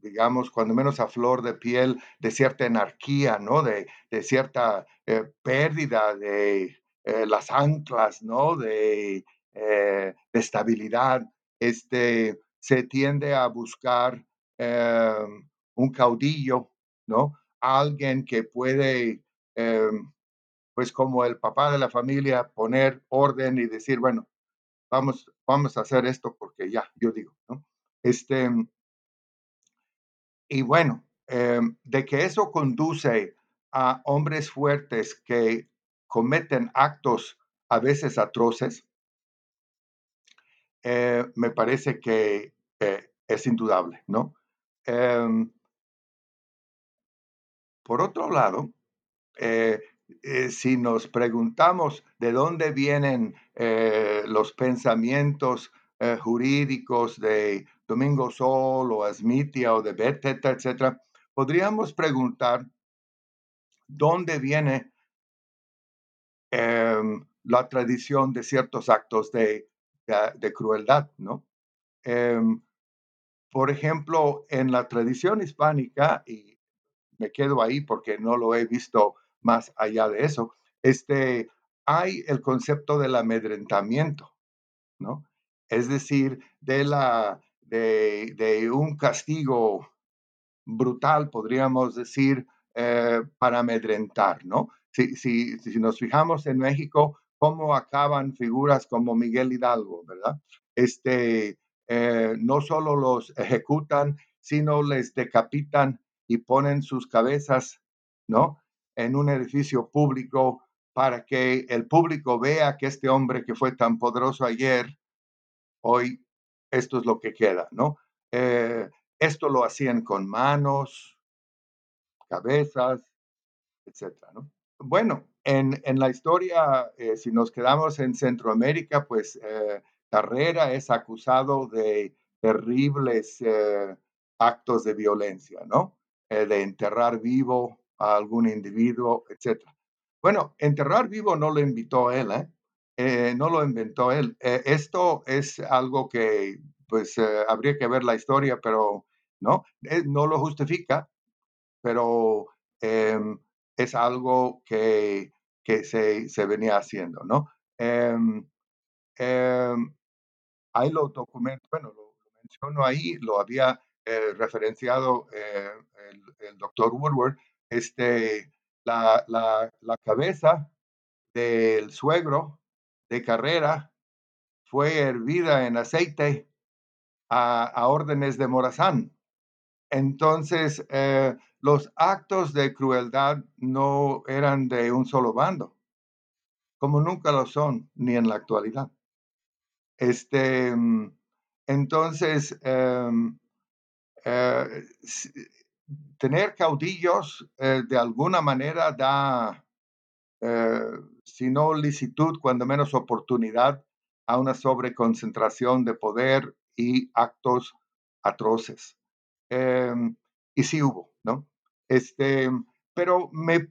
digamos, cuando menos a flor de piel, de cierta anarquía, ¿no? De, cierta eh, pérdida de eh, las anclas, ¿no? De, eh, de, estabilidad. Este, se tiende a buscar em, un caudillo, ¿no? Alguien que puede, em, pues como el papá de la familia, poner orden y decir, bueno, vamos, vamos a hacer esto porque ya, yo digo, ¿no? Este, y bueno, em, de que eso conduce a hombres fuertes que cometen actos a veces atroces, eh, me parece que eh, es indudable, ¿no? Em, por otro lado, eh, si nos preguntamos de dónde vienen los pensamientos jurídicos de Domingo Sol o Asmitia o de Beteta, etcétera, podríamos preguntar dónde viene em, la tradición de ciertos actos de, crueldad, ¿no? Em, por ejemplo, en la tradición hispánica, y me quedo ahí porque no lo he visto más allá de eso, este, hay el concepto del amedrentamiento, ¿no? Es decir, de la de, un castigo brutal, podríamos decir, eh, para amedrentar, ¿no? Si, si, si, nos fijamos en México, cómo acaban figuras como Miguel Hidalgo, ¿verdad? Este, eh, no solo los ejecutan, sino les decapitan y ponen sus cabezas, ¿no? En un edificio público para que el público vea que este hombre que fue tan poderoso ayer, hoy esto es lo que queda, ¿no? Eh, esto lo hacían con manos, cabezas, etcétera, ¿no? Bueno, en, la historia, eh, si nos quedamos en Centroamérica, pues eh, Carrera es acusado de terribles actos de violencia, ¿no? de enterrar vivo a algún individuo, etcétera. Bueno, enterrar vivo no lo invitó él, ¿eh? Eh, no lo inventó él. Eh, esto es algo que, pues, habría que ver la historia, pero no, no lo justifica, pero em, es algo que, que se, se, venía haciendo, ¿no? Em, em, ahí lo documento, bueno, lo, menciono ahí, lo había referenciado el, el doctor Woodward, este, la, la, la cabeza del suegro de carrera fue hervida en aceite a, órdenes de Morazán. Entonces, eh, los actos de crueldad no eran de un solo bando, como nunca lo son, ni en la actualidad. Este, mm, entonces, em, eh, tener caudillos eh, de alguna manera da, eh, si no licitud, cuando menos oportunidad a una sobreconcentración de poder y actos atroces. Y sí hubo, ¿no? Este, pero me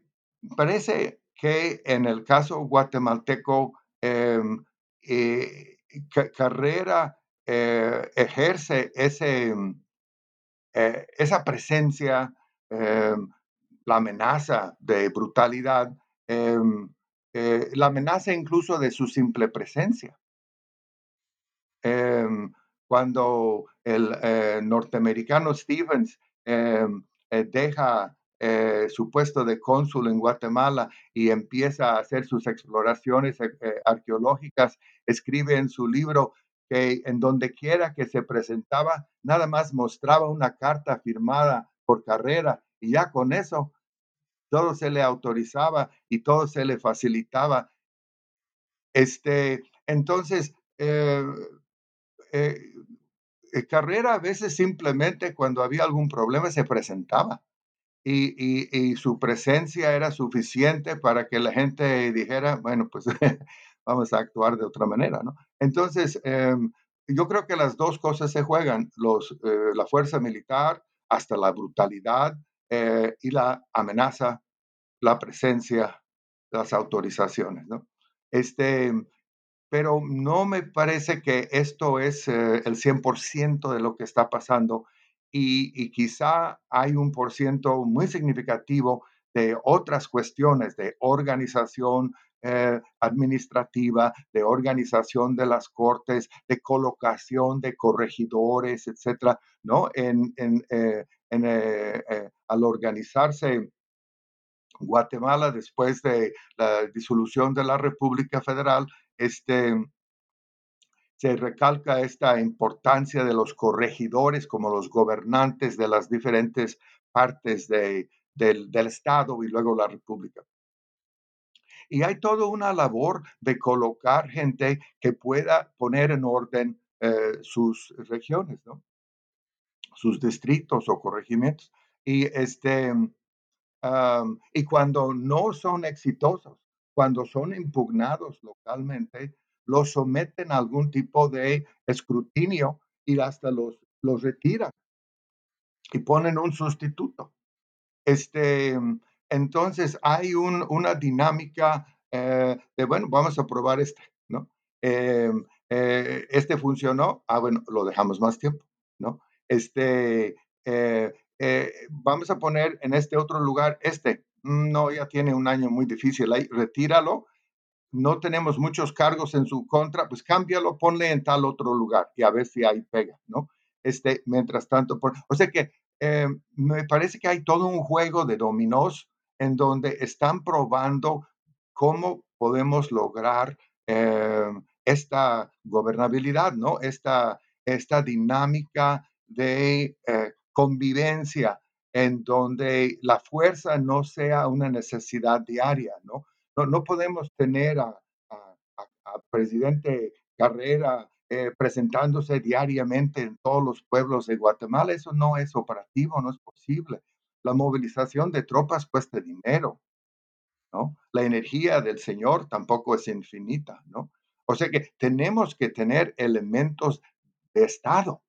parece que en el caso guatemalteco, em, eh, Carrera ejerce ese eh, esa presencia, em, la amenaza de brutalidad, em, eh, la amenaza incluso de su simple presencia. Cuando el eh, norteamericano Stevens deja su puesto de cónsul en Guatemala y empieza a hacer sus exploraciones arqueológicas, escribe en su libro que en donde quiera que se presentaba, nada más mostraba una carta firmada por carrera y ya con eso todo se le autorizaba y todo se le facilitaba. Este, entonces, eh, eh, eh, Carrera a veces simplemente cuando había algún problema se presentaba y, su presencia era suficiente para que la gente dijera, bueno, pues vamos a actuar de otra manera, ¿no? Entonces, em, yo creo que las dos cosas se juegan, los, eh, la fuerza militar hasta la brutalidad eh, y la amenaza, la presencia, las autorizaciones, ¿no? Este, pero no me parece que esto es eh, el 100% de lo que está pasando y, quizá hay un por ciento muy significativo de otras cuestiones de organización eh, administrativa, de organización de las cortes, de colocación de corregidores, etcétera, ¿no? En, eh, eh, al organizarse Guatemala después de la disolución de la República Federal, este, se recalca esta importancia de los corregidores como los gobernantes de las diferentes partes del, Estado y luego la República. Y hay toda una labor de colocar gente que pueda poner en orden eh, sus regiones, sus distritos o corregimientos. Y, este, y cuando no son exitosos, cuando son impugnados localmente, los someten a algún tipo de escrutinio y hasta los, los retiran y ponen un sustituto. Este, entonces hay una dinámica eh, de, bueno, vamos a probar este, ¿no? Eh, eh, este funcionó, ah, bueno, lo dejamos más tiempo, ¿no? Este, vamos a poner en este otro lugar este, no, ya tiene un año muy difícil ahí, retíralo no tenemos muchos cargos en su contra, pues cámbialo, ponle en tal otro lugar y a ver si ahí pega, ¿no? Este, mientras tanto, o sea que eh, me parece que hay todo un juego de dominós en donde están probando cómo podemos lograr eh, esta gobernabilidad, ¿no? Esta, esta dinámica de eh, convivencia en donde la fuerza no sea una necesidad diaria, ¿no? No, no podemos tener a, presidente Carrera eh, presentándose diariamente en todos los pueblos de Guatemala. Eso no es operativo, no es posible. La movilización de tropas cuesta dinero, ¿no? La energía del Señor tampoco es infinita, ¿no? O sea que tenemos que tener elementos de Estado.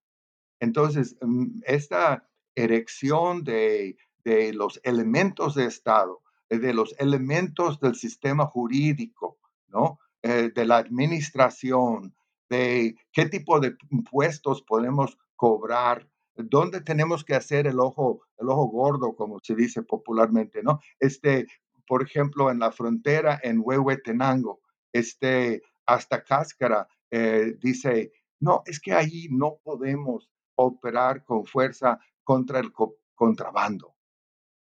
Entonces, mm, esta erección de, los elementos de Estado, eh, de los elementos del sistema jurídico, ¿no? Eh, de la administración, de qué tipo de impuestos podemos cobrar, dónde tenemos que hacer el ojo, el ojo gordo, como se dice popularmente, ¿no? Este, por ejemplo, en la frontera en Huehuetenango, este, hasta Cáscara, eh, dice, no, es que ahí no podemos operar con fuerza contra el contrabando.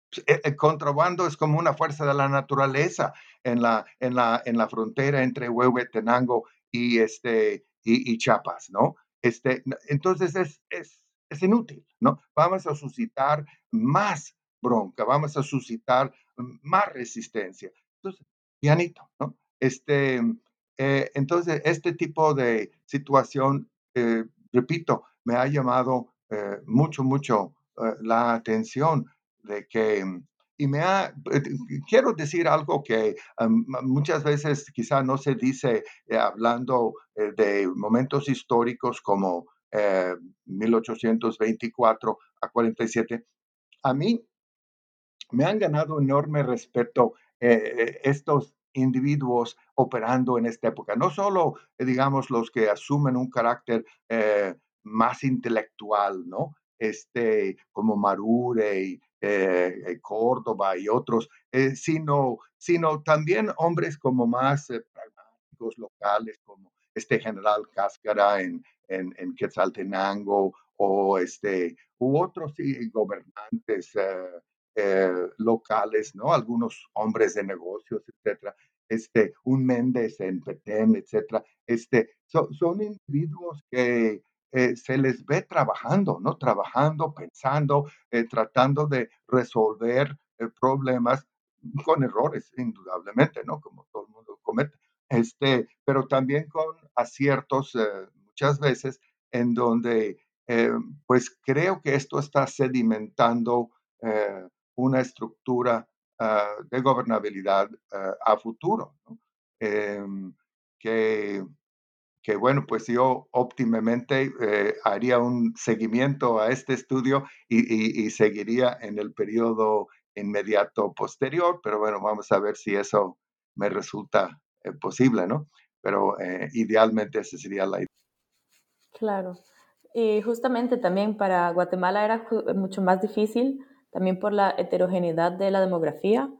Pues, e, el, contrabando es como una fuerza de la naturaleza en la, en la, en la frontera entre Huehuetenango y, este, y, Chiapas, ¿no? Este, entonces es, es, es inútil, ¿no? Vamos a suscitar más bronca, vamos a suscitar más resistencia. Entonces, pianito, ¿no? Este, eh, entonces, este tipo de situación, eh, repito, me ha llamado eh, mucho, mucho la atención de que, y me ha, quiero decir algo que muchas veces quizá no se dice hablando de momentos históricos como 1824 a 47. A mí me han ganado enorme respeto estos individuos operando en esta época. No solo, eh, digamos, los que asumen un carácter eh, más intelectual, ¿no? Este, como Marure y eh, Córdoba y otros, sino, sino también hombres como más pragmáticos locales, como este general Cáscara en, en, en Quetzaltenango o este, u otros gobernantes eh, locales, ¿no? Algunos hombres de negocios, etcétera. Este, un Méndez en Petén, etcétera. Este, son individuos que eh, se les ve trabajando, ¿no? Trabajando, pensando, eh, tratando de resolver problemas con errores, indudablemente, ¿no? Como todo el mundo comete. Este, pero también con aciertos muchas veces en donde, pues creo que esto está sedimentando una estructura ah, de gobernabilidad ah, a futuro. Em, que, que, bueno, pues yo óptimamente eh, haría un seguimiento a este estudio y, seguiría en el periodo inmediato posterior, pero bueno, vamos a ver si eso me resulta eh, posible, ¿no? Pero eh, idealmente esa sería la idea. Claro. Y justamente también para Guatemala era mucho más difícil también por la heterogeneidad de la demografía,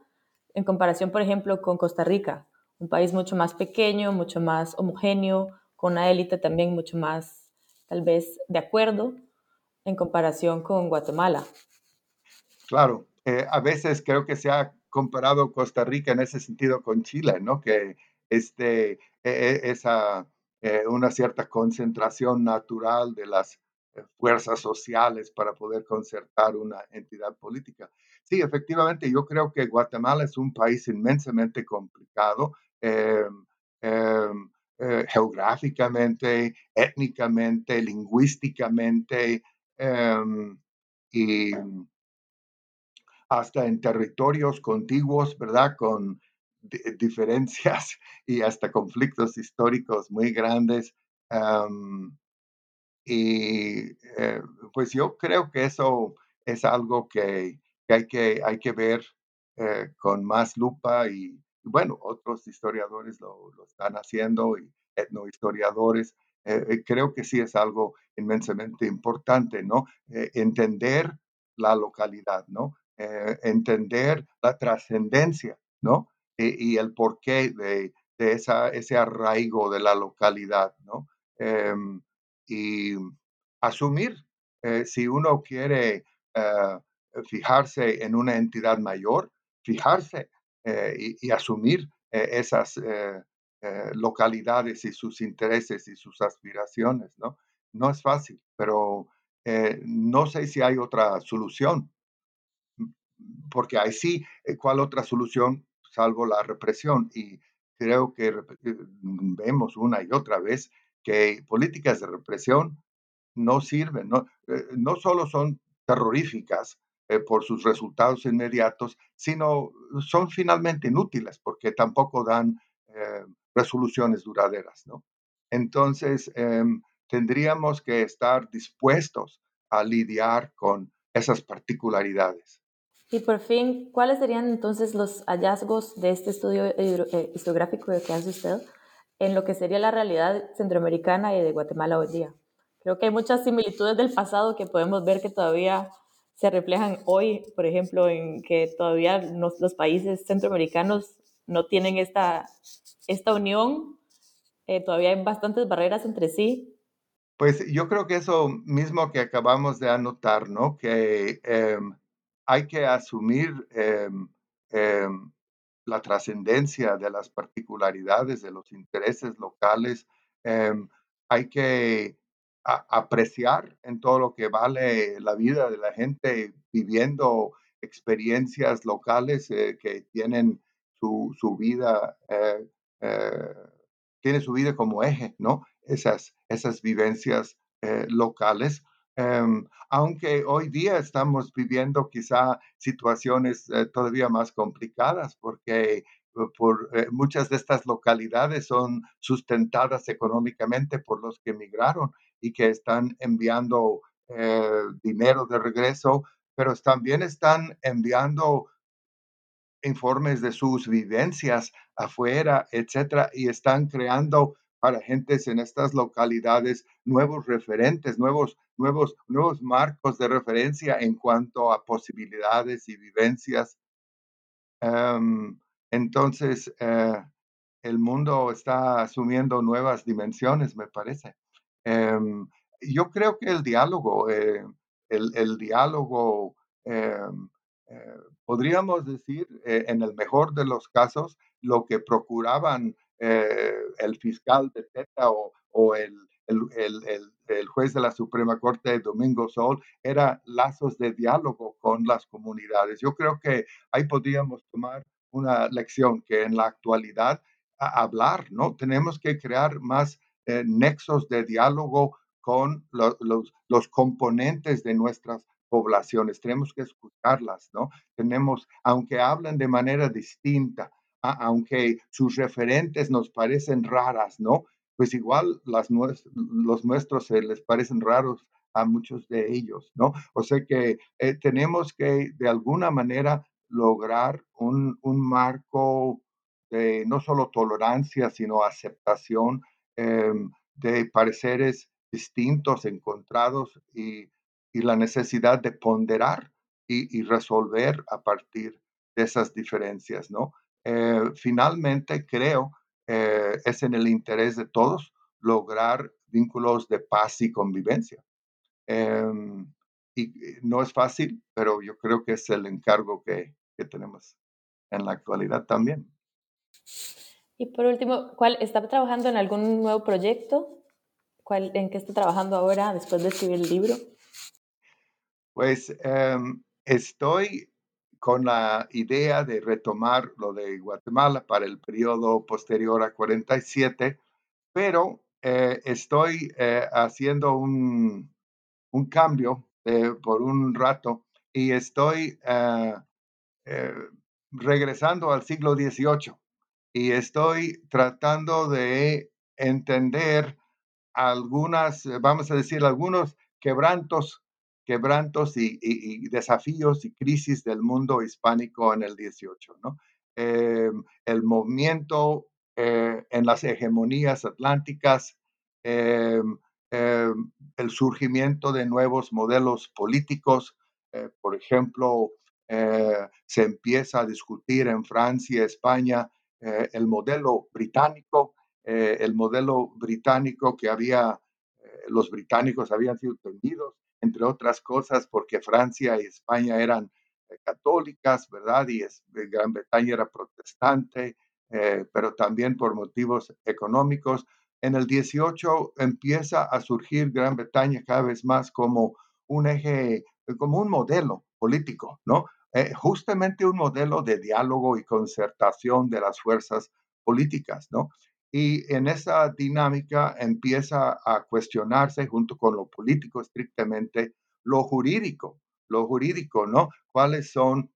en comparación, por ejemplo, con Costa Rica, un país mucho más pequeño, mucho más homogéneo, con una élite también mucho más, tal vez, de acuerdo en comparación con Guatemala. Claro, eh, a veces creo que se ha comparado Costa Rica en ese sentido con Chile, ¿no? Que este, e, e, esa, eh, una cierta concentración natural de las fuerzas sociales para poder concertar una entidad política. Sí, efectivamente, yo creo que Guatemala es un país inmensamente complicado. Em, em, eh, geográficamente, étnicamente, lingüísticamente em, y hasta en territorios contiguos, ¿verdad? Con diferencias y hasta conflictos históricos muy grandes. Y eh, pues yo creo que eso es algo que, hay, que hay que ver eh, con más lupa y, bueno, otros historiadores lo, están haciendo y etnohistoriadores. Eh, creo que sí es algo inmensamente importante, ¿no? entender la localidad, ¿no? entender la trascendencia, ¿no? y el porqué de, de esa, ese arraigo de la localidad, ¿no? Em, y asumir eh, si uno quiere eh, fijarse en una entidad mayor, fijarse eh, y, asumir esas localidades y sus intereses y sus aspiraciones, ¿no? No es fácil, pero no sé si hay otra solución, porque ahí sí, ¿cuál otra solución salvo la represión? Y creo que vemos una y otra vez que políticas de represión no sirven, no, no solo son terroríficas, eh, por sus resultados inmediatos, sino son finalmente inútiles porque tampoco dan eh, resoluciones duraderas. ¿no? Entonces, em, tendríamos que estar dispuestos a lidiar con esas particularidades. Y por fin, ¿cuáles serían entonces los hallazgos de este estudio eh, historiográfico que hace usted en lo que sería la realidad centroamericana y de Guatemala hoy día? Creo que hay muchas similitudes del pasado que podemos ver que todavía se reflejan hoy, por ejemplo, en que todavía los países centroamericanos no tienen esta, esta unión, eh, todavía hay bastantes barreras entre sí. Pues yo creo que eso mismo que acabamos de anotar, ¿no? Que em, hay que asumir em, em, la trascendencia de las particularidades, de los intereses locales. hay que apreciar en todo lo que vale la vida de la gente viviendo experiencias locales eh, que tienen su, su vida, eh, eh, tiene su vida como eje, ¿no? Esas, esas vivencias locales. Em, aunque hoy día estamos viviendo quizá situaciones todavía más complicadas porque por muchas de estas localidades son sustentadas económicamente por los que emigraron y que están enviando eh, dinero de regreso, pero también están enviando informes de sus vivencias afuera, etcétera, y están creando para gentes en estas localidades nuevos referentes, nuevos, nuevos, nuevos marcos de referencia en cuanto a posibilidades y vivencias. Em, entonces, eh, el mundo está asumiendo nuevas dimensiones, me parece. Em, yo creo que el diálogo, eh, el, diálogo, em, eh, podríamos decir, eh, en el mejor de los casos, lo que procuraban el fiscal de Teta o, el, el, juez de la Suprema Corte, Domingo Sol, era lazos de diálogo con las comunidades. Yo creo que ahí podríamos tomar una lección que en la actualidad hablar, ¿no? Tenemos que crear más eh, nexos de diálogo con los, componentes de nuestras poblaciones. Tenemos que escucharlas, ¿no? Tenemos, aunque hablan de manera distinta, aunque sus referentes nos parecen raras, ¿no? Pues igual las, los nuestros se les parecen raros a muchos de ellos, ¿no? O sea que eh, tenemos que de alguna manera lograr un, un marco de no solo tolerancia, sino aceptación Em, de pareceres distintos, encontrados y, la necesidad de ponderar y, resolver a partir de esas diferencias, ¿no? Eh, finalmente, creo, eh, es en el interés de todos lograr vínculos de paz y convivencia. Em, y no es fácil, pero yo creo que es el encargo que, que tenemos en la actualidad también. Y por último, ¿cuál, ¿está trabajando en algún nuevo proyecto? ¿Cuál, ¿En qué está trabajando ahora después de escribir el libro? Pues em, estoy con la idea de retomar lo de Guatemala para el periodo posterior a 47, pero eh, estoy eh, haciendo un, un cambio eh, por un rato y estoy regresando al siglo XVIII y estoy tratando de entender algunas, eh, vamos a decir, algunos quebrantos, quebrantos y, desafíos y crisis del mundo hispánico en el 18, ¿no? Eh, el movimiento eh, en las hegemonías atlánticas, el surgimiento de nuevos modelos políticos, por ejemplo, se empieza a discutir en Francia, España, eh, el modelo británico, eh, el modelo británico que había, eh, los británicos habían sido temidos, entre otras cosas, porque Francia y España eran católicas, ¿verdad? Y Gran Bretaña era protestante, pero también por motivos económicos. En el 18 empieza a surgir Gran Bretaña cada vez más como un eje, como un modelo político, ¿no? Eh, justamente un modelo de diálogo y concertación de las fuerzas políticas, ¿no? Y en esa dinámica empieza a cuestionarse junto con lo político estrictamente lo jurídico, lo jurídico, ¿no? ¿Cuáles son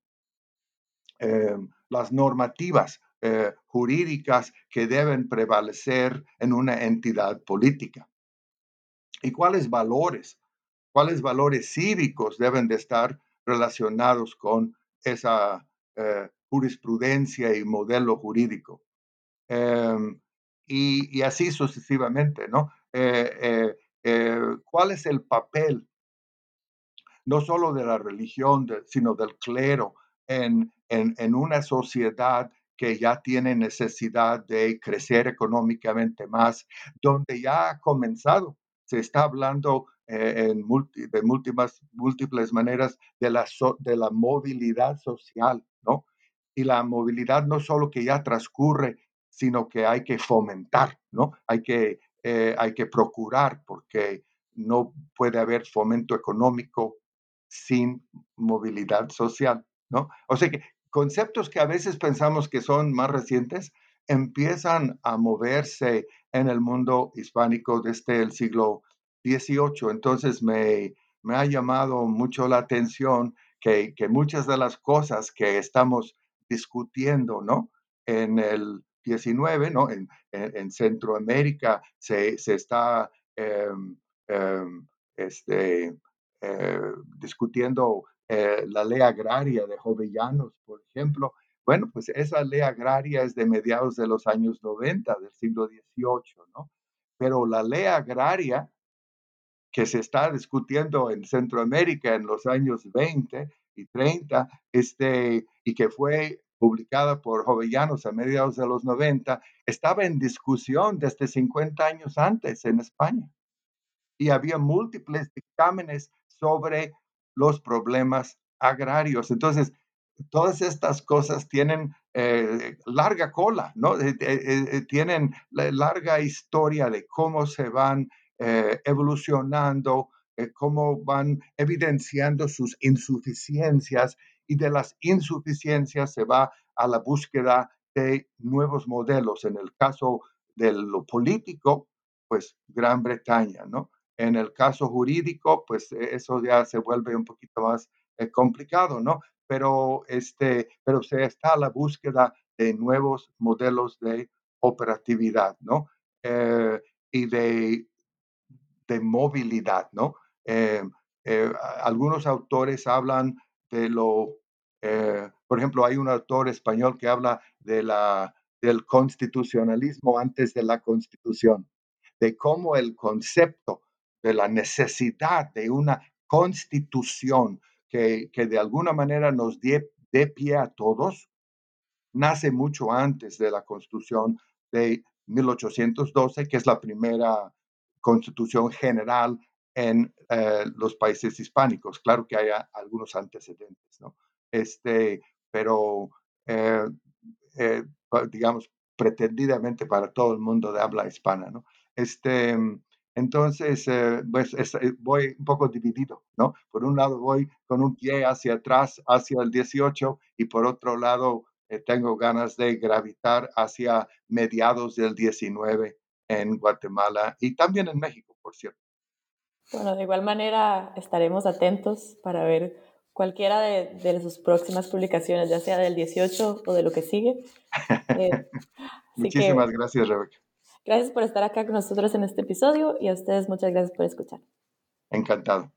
eh, las normativas eh, jurídicas que deben prevalecer en una entidad política? ¿Y cuáles valores, cuáles valores cívicos deben de estar relacionados con esa eh, jurisprudencia y modelo jurídico. Em, y, así sucesivamente, ¿no? Eh, eh, ¿Cuál es el papel no solo de la religión, sino del clero en, en, una sociedad que ya tiene necesidad de crecer económicamente más, donde ya ha comenzado, se está hablando eh, en de múltiples, múltiples maneras de la, de la movilidad social, ¿no? Y la movilidad no solo que ya transcurre, sino que hay que fomentar, ¿no? Hay que, eh, hay que procurar, porque no puede haber fomento económico sin movilidad social, ¿no? O sea que conceptos que a veces pensamos que son más recientes empiezan a moverse en el mundo hispánico desde el siglo 18. Entonces me, me ha llamado mucho la atención que, que, muchas de las cosas que estamos discutiendo, ¿no? En el 19, ¿no? En, en, Centroamérica se, se está em, em, este, eh, discutiendo eh, la ley agraria de Jovellanos, por ejemplo. Bueno, pues esa ley agraria es de mediados de los años 90 del siglo XVIII, ¿no? Pero la ley agraria que se está discutiendo en Centroamérica en los años 20 y 30, este, y que fue publicada por Jovellanos a mediados de los 90, estaba en discusión desde 50 años antes en España. Y había múltiples dictámenes sobre los problemas agrarios. Entonces, todas estas cosas tienen eh, larga cola, ¿no? Eh, eh, tienen larga historia de cómo se van eh, evolucionando, eh, cómo van evidenciando sus insuficiencias y de las insuficiencias se va a la búsqueda de nuevos modelos. En el caso de lo político, pues Gran Bretaña, ¿no? En el caso jurídico, pues e, eso ya se vuelve un poquito más eh, complicado, ¿no? Pero, este, pero se está a la búsqueda de nuevos modelos de operatividad, ¿no? y de de movilidad, ¿no? Eh, eh, algunos autores hablan de lo, eh, por ejemplo, hay un autor español que habla de la, del constitucionalismo antes de la constitución, de cómo el concepto de la necesidad de una constitución que, que de alguna manera nos dé pie a todos, nace mucho antes de la constitución de 1812, que es la primera constitución general en eh, los países hispánicos. Claro que hay algunos antecedentes, ¿no? Este, pero, eh, eh, digamos, pretendidamente para todo el mundo de habla hispana, ¿no? Este, entonces, pues voy un poco dividido, ¿no? Por un lado voy con un pie hacia atrás, hacia el 18, y por otro lado tengo ganas de gravitar hacia mediados del 19 en Guatemala y también en México, por cierto. Bueno, de igual manera estaremos atentos para ver cualquiera de, sus próximas publicaciones, ya sea del 18 o de lo que sigue. Eh, Muchísimas gracias, Rebeca. Gracias por estar acá con nosotros en este episodio y a ustedes muchas gracias por escuchar. Encantado.